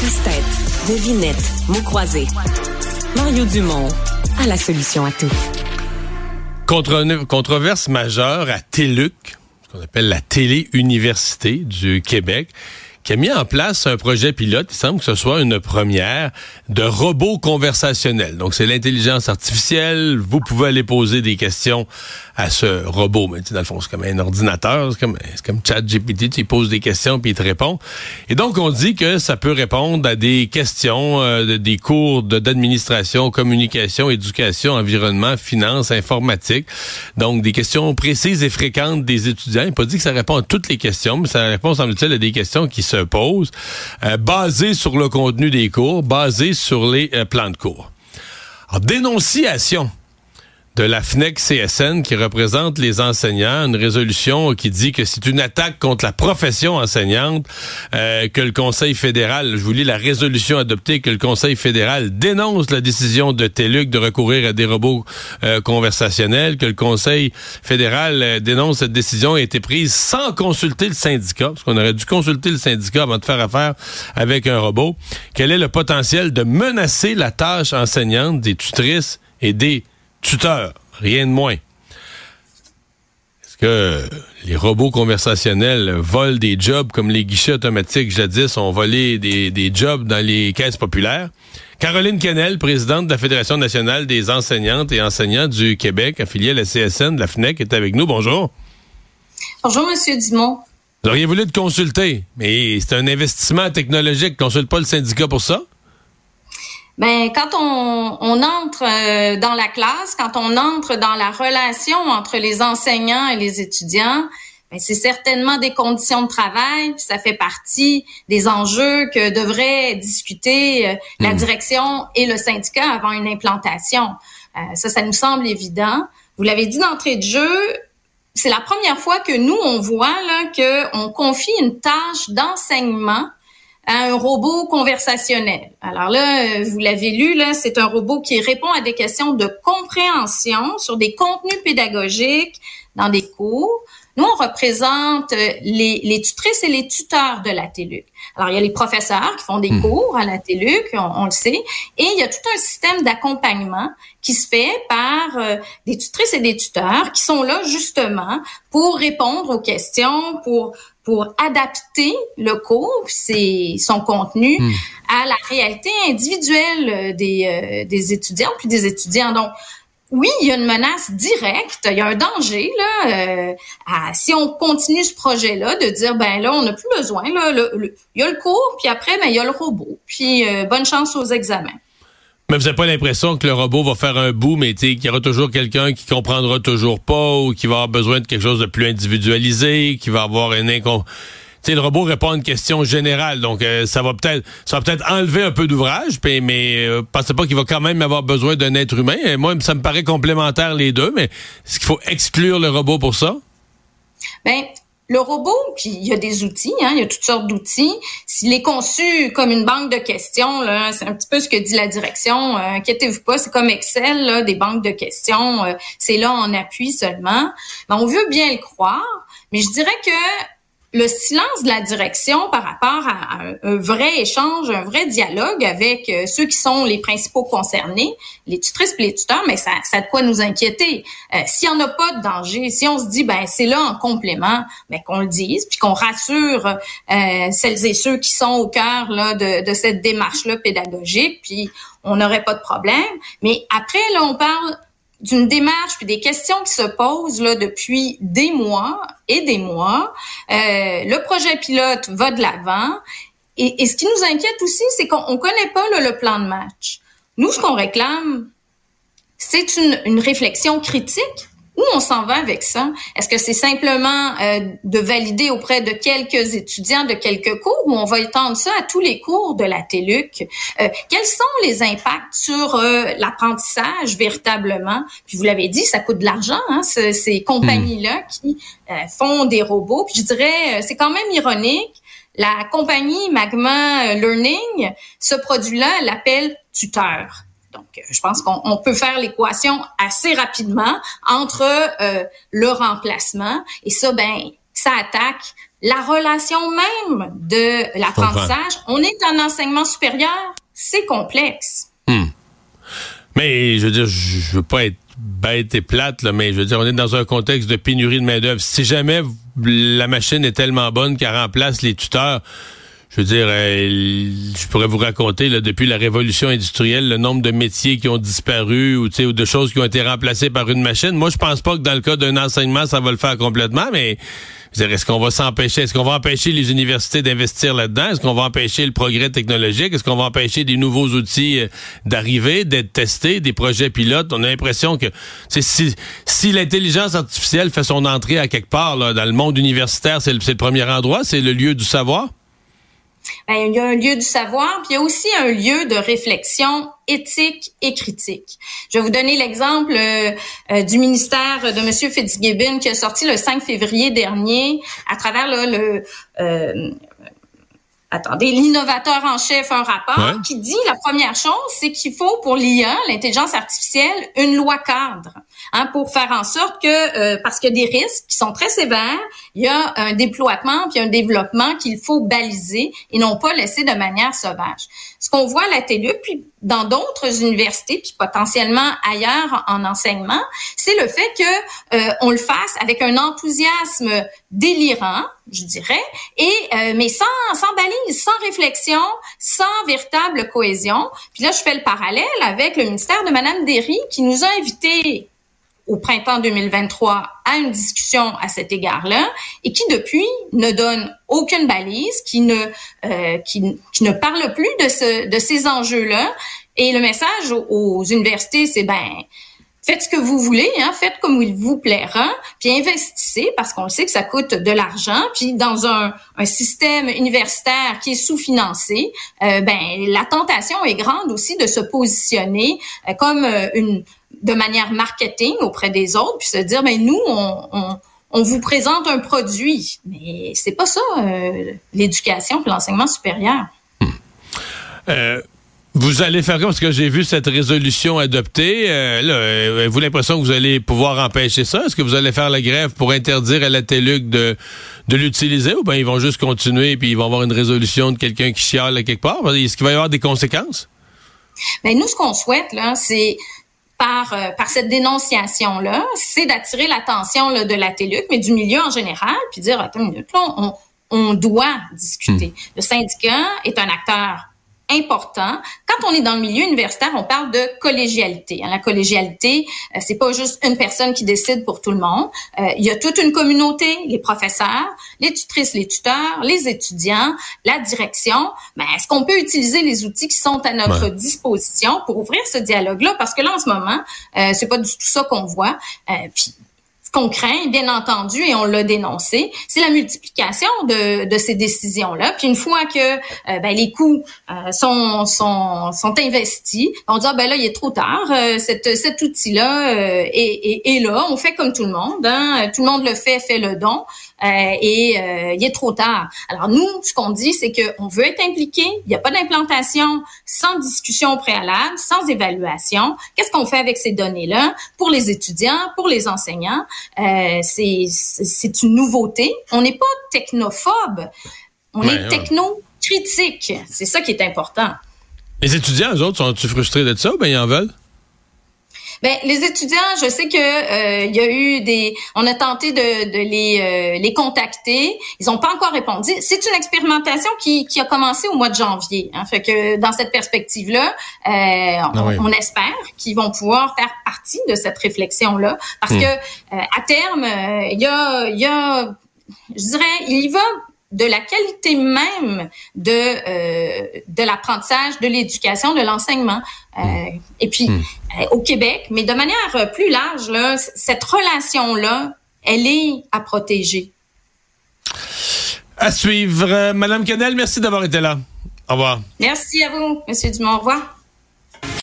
Casse-tête, devinette, mots croisés. Mario Dumont a la solution à tout. Contre controverse majeure à TELUC, ce qu'on appelle la télé-université du Québec qui a mis en place un projet pilote, il semble que ce soit une première, de robots conversationnels. Donc, c'est l'intelligence artificielle. Vous pouvez aller poser des questions à ce robot. Mais dans le fond, c'est comme un ordinateur. C'est comme, comme ChatGPT. Tu poses des questions puis il te répond. Et donc, on dit que ça peut répondre à des questions, euh, des cours d'administration, communication, éducation, environnement, finance, informatique. Donc, des questions précises et fréquentes des étudiants. Il pas dit que ça répond à toutes les questions, mais ça répond, semble-t-il, à des questions qui se posent, euh, basées sur le contenu des cours, basées sur les euh, plans de cours. Alors, dénonciation de la FNEC CSN qui représente les enseignants, une résolution qui dit que c'est une attaque contre la profession enseignante, euh, que le Conseil fédéral, je vous lis la résolution adoptée, que le Conseil fédéral dénonce la décision de TELUC de recourir à des robots euh, conversationnels, que le Conseil fédéral euh, dénonce cette décision a été prise sans consulter le syndicat, parce qu'on aurait dû consulter le syndicat avant de faire affaire avec un robot. Quel est le potentiel de menacer la tâche enseignante des tutrices et des tuteur, rien de moins. Est-ce que les robots conversationnels volent des jobs comme les guichets automatiques jadis ont volé des, des jobs dans les caisses populaires? Caroline Kennel, présidente de la Fédération nationale des enseignantes et enseignants du Québec, affiliée à la CSN de la FNEC, est avec nous. Bonjour. Bonjour, Monsieur Dumont. Vous auriez voulu te consulter, mais c'est un investissement technologique. Consulte pas le syndicat pour ça? Ben, quand on, on entre euh, dans la classe, quand on entre dans la relation entre les enseignants et les étudiants, ben, c'est certainement des conditions de travail, puis ça fait partie des enjeux que devraient discuter euh, la hmm. direction et le syndicat avant une implantation. Euh, ça, ça nous semble évident. Vous l'avez dit d'entrée de jeu, c'est la première fois que nous, on voit là, qu'on confie une tâche d'enseignement à un robot conversationnel. Alors là, euh, vous l'avez lu, là, c'est un robot qui répond à des questions de compréhension sur des contenus pédagogiques dans des cours. Nous, on représente euh, les, les tutrices et les tuteurs de la TELUC. Alors, il y a les professeurs qui font des hmm. cours à la TELUC, on, le sait, et il y a tout un système d'accompagnement qui se fait par euh, des tutrices et des tuteurs qui sont là justement pour répondre aux questions, pour pour adapter le cours, c'est son contenu hmm. à la réalité individuelle des, euh, des étudiants puis des étudiants. Donc, oui, il y a une menace directe, il y a un danger là. Euh, si on continue ce projet-là, de dire ben là, on n'a plus besoin là. il y a le cours, puis après, ben il y a le robot. Puis euh, bonne chance aux examens. Mais vous n'avez pas l'impression que le robot va faire un bout, mais qu'il y aura toujours quelqu'un qui comprendra toujours pas ou qui va avoir besoin de quelque chose de plus individualisé, qui va avoir un incon... sais, le robot répond à une question générale, donc euh, ça va peut-être ça va peut-être enlever un peu d'ouvrage, mais euh, pensez pas qu'il va quand même avoir besoin d'un être humain. Moi, ça me paraît complémentaire les deux, mais est-ce qu'il faut exclure le robot pour ça? Ben, le robot, puis il y a des outils, hein, il y a toutes sortes d'outils. S'il est conçu comme une banque de questions, là, c'est un petit peu ce que dit la direction. Euh, inquiétez-vous pas, c'est comme Excel, là, des banques de questions. Euh, c'est là en appui seulement. Mais on veut bien le croire, mais je dirais que le silence de la direction par rapport à un, vrai échange, un vrai dialogue avec euh, ceux qui sont les principaux concernés, les tutrices et les tuteurs, mais ça, ça a de quoi nous inquiéter. Euh, S'il n'y en a pas de danger, si on se dit ben c'est là en complément, ben, qu'on le dise, puis qu'on rassure euh, celles et ceux qui sont au cœur là de, de cette démarche là pédagogique, puis on n'aurait pas de problème. Mais après là on parle d'une démarche puis des questions qui se posent là depuis des mois et des mois. Euh, le projet pilote va de l'avant. Et, ce qui nous inquiète aussi, c'est qu'on connaît pas le plan de match. Nous, ce qu'on réclame, c'est une, une réflexion critique où on s'en va avec ça? Est-ce que c'est simplement euh, de valider auprès de quelques étudiants de quelques cours ou on va étendre ça à tous les cours de la TELUC? Euh, quels sont les impacts sur euh, l'apprentissage véritablement? Puis vous l'avez dit, ça coûte de l'argent, hein, ces compagnies-là qui font des robots. Puis je dirais, c'est quand même ironique. La compagnie Magma Learning, ce produit-là, elle l'appelle tuteur. Donc, euh, je pense qu'on peut faire l'équation assez rapidement entre euh, le remplacement et ça, ben, ça attaque la relation même de l'apprentissage. On est en enseignement supérieur, c'est complexe. Hmm. Mais je veux dire, je veux pas être bête et plate, là, mais je veux dire, on est dans un contexte de pénurie de main-d'œuvre. Si jamais la machine est tellement bonne qu'elle remplace les tuteurs, je veux dire, euh, je pourrais vous raconter, là, depuis la révolution industrielle, le nombre de métiers qui ont disparu ou, ou de choses qui ont été remplacées par une machine. Moi, je pense pas que dans le cas d'un enseignement, ça va le faire complètement, mais est-ce qu'on va s'empêcher? Est-ce qu'on va empêcher les universités d'investir là-dedans? Est-ce qu'on va empêcher le progrès technologique? Est-ce qu'on va empêcher des nouveaux outils euh, d'arriver, d'être testés, des projets pilotes? On a l'impression que si, si l'intelligence artificielle fait son entrée à quelque part là, dans le monde universitaire, c'est le, le premier endroit, c'est le lieu du savoir? Ben, il y a un lieu du savoir, puis il y a aussi un lieu de réflexion éthique et critique. Je vais vous donner l'exemple euh, euh, du ministère de M. Fitzgibbon qui a sorti le 5 février dernier à travers le euh, attendez, l'innovateur en chef un rapport qui dit la première chose, c'est qu'il faut pour l'IA, l'intelligence artificielle, une loi cadre, hein, pour faire en sorte que, euh, parce qu'il y a des risques qui sont très sévères, il y a un déploiement puis un développement qu'il faut baliser et non pas laisser de manière sauvage. Ce qu'on voit à la télé, puis dans d'autres universités, puis potentiellement ailleurs en enseignement, c'est le fait que euh, on le fasse avec un enthousiasme délirant, je dirais, et euh, mais sans sans balise, sans réflexion, sans véritable cohésion. Puis là, je fais le parallèle avec le ministère de Madame Derry qui nous a invités au printemps 2023 à une discussion à cet égard-là et qui depuis ne donne aucune balise, qui ne euh, qui, ne parle plus de ce de ces enjeux-là. Et le message aux, universités, c'est ben faites ce que vous voulez, hein, faites comme il vous plaira, puis investissez parce qu'on sait que ça coûte de l'argent, puis dans un, système universitaire qui est sous-financé, euh, ben la tentation est grande aussi de se positionner euh, comme euh, une de manière marketing auprès des autres, puis se dire, ben, nous, on, on, vous présente un produit, mais c'est pas ça l'éducation et l'enseignement supérieur. Hmm. Vous allez faire quoi? Parce que j'ai vu cette résolution adoptée. Euh, là, avez-vous l'impression que vous allez pouvoir empêcher ça? Est-ce que vous allez faire la grève pour interdire à la TELUC de, de l'utiliser ou bien ils vont juste continuer et puis ils vont avoir une résolution de quelqu'un qui chiale à quelque part? Est-ce qu'il va y avoir des conséquences? Ben nous, ce qu'on souhaite, là, c'est par, euh, par cette dénonciation-là, c'est d'attirer l'attention de la TELUC, mais du milieu en général, puis dire, attends une minute, là, on, on doit discuter. Hmm. Le syndicat est un acteur important. Quand on est dans le milieu universitaire, on parle de collégialité. Hein. La collégialité, euh, c'est pas juste une personne qui décide pour tout le monde. Euh, il y a toute une communauté, les professeurs, les tutrices, les tuteurs, les étudiants, la direction. Mais est-ce qu'on peut utiliser les outils qui sont à notre disposition pour ouvrir ce dialogue-là? Parce que là, en ce moment, euh, c'est pas du tout ça qu'on voit. Puis qu'on craint, bien entendu, et on l'a dénoncé, c'est la multiplication de, de ces décisions-là. Puis une fois que euh, ben, les coûts euh, sont, sont, sont investis, on dit ah, ben là il est trop tard, euh, cet, cet outil-là est, est, est, là, on fait comme tout le monde, hein, tout le monde le fait, fait le don. Euh, et euh, il est trop tard. Alors nous, ce qu'on dit, c'est qu'on veut être impliqué. Il n'y a pas d'implantation sans discussion préalable, sans évaluation. Qu'est-ce qu'on fait avec ces données-là? Pour les étudiants, pour les enseignants euh, C'est une nouveauté. On n'est pas technophobe, on est techno-critique. C'est ça qui est important. Les étudiants, eux autres, sont-ils frustrés de ça ou bien ils en veulent? Ben, les étudiants, je sais que euh, il y a eu des, on a tenté de, de les, euh, les contacter. Ils n'ont pas encore répondu. C'est une expérimentation qui, qui a commencé au mois de janvier. Hein, fait que dans cette perspective-là, euh, ah on, espère qu'ils vont pouvoir faire partie de cette réflexion-là, parce hmm. que à terme, il y a, il y a, je dirais, il y va de la qualité même de euh, de l'apprentissage, de l'éducation, de l'enseignement. Euh, hmm. Et puis hmm. euh, au Québec, mais de manière plus large, là, cette relation là, elle est à protéger. À suivre, Madame Canel, merci d'avoir été là. Au revoir. Merci à vous, Monsieur Dumont. Au revoir.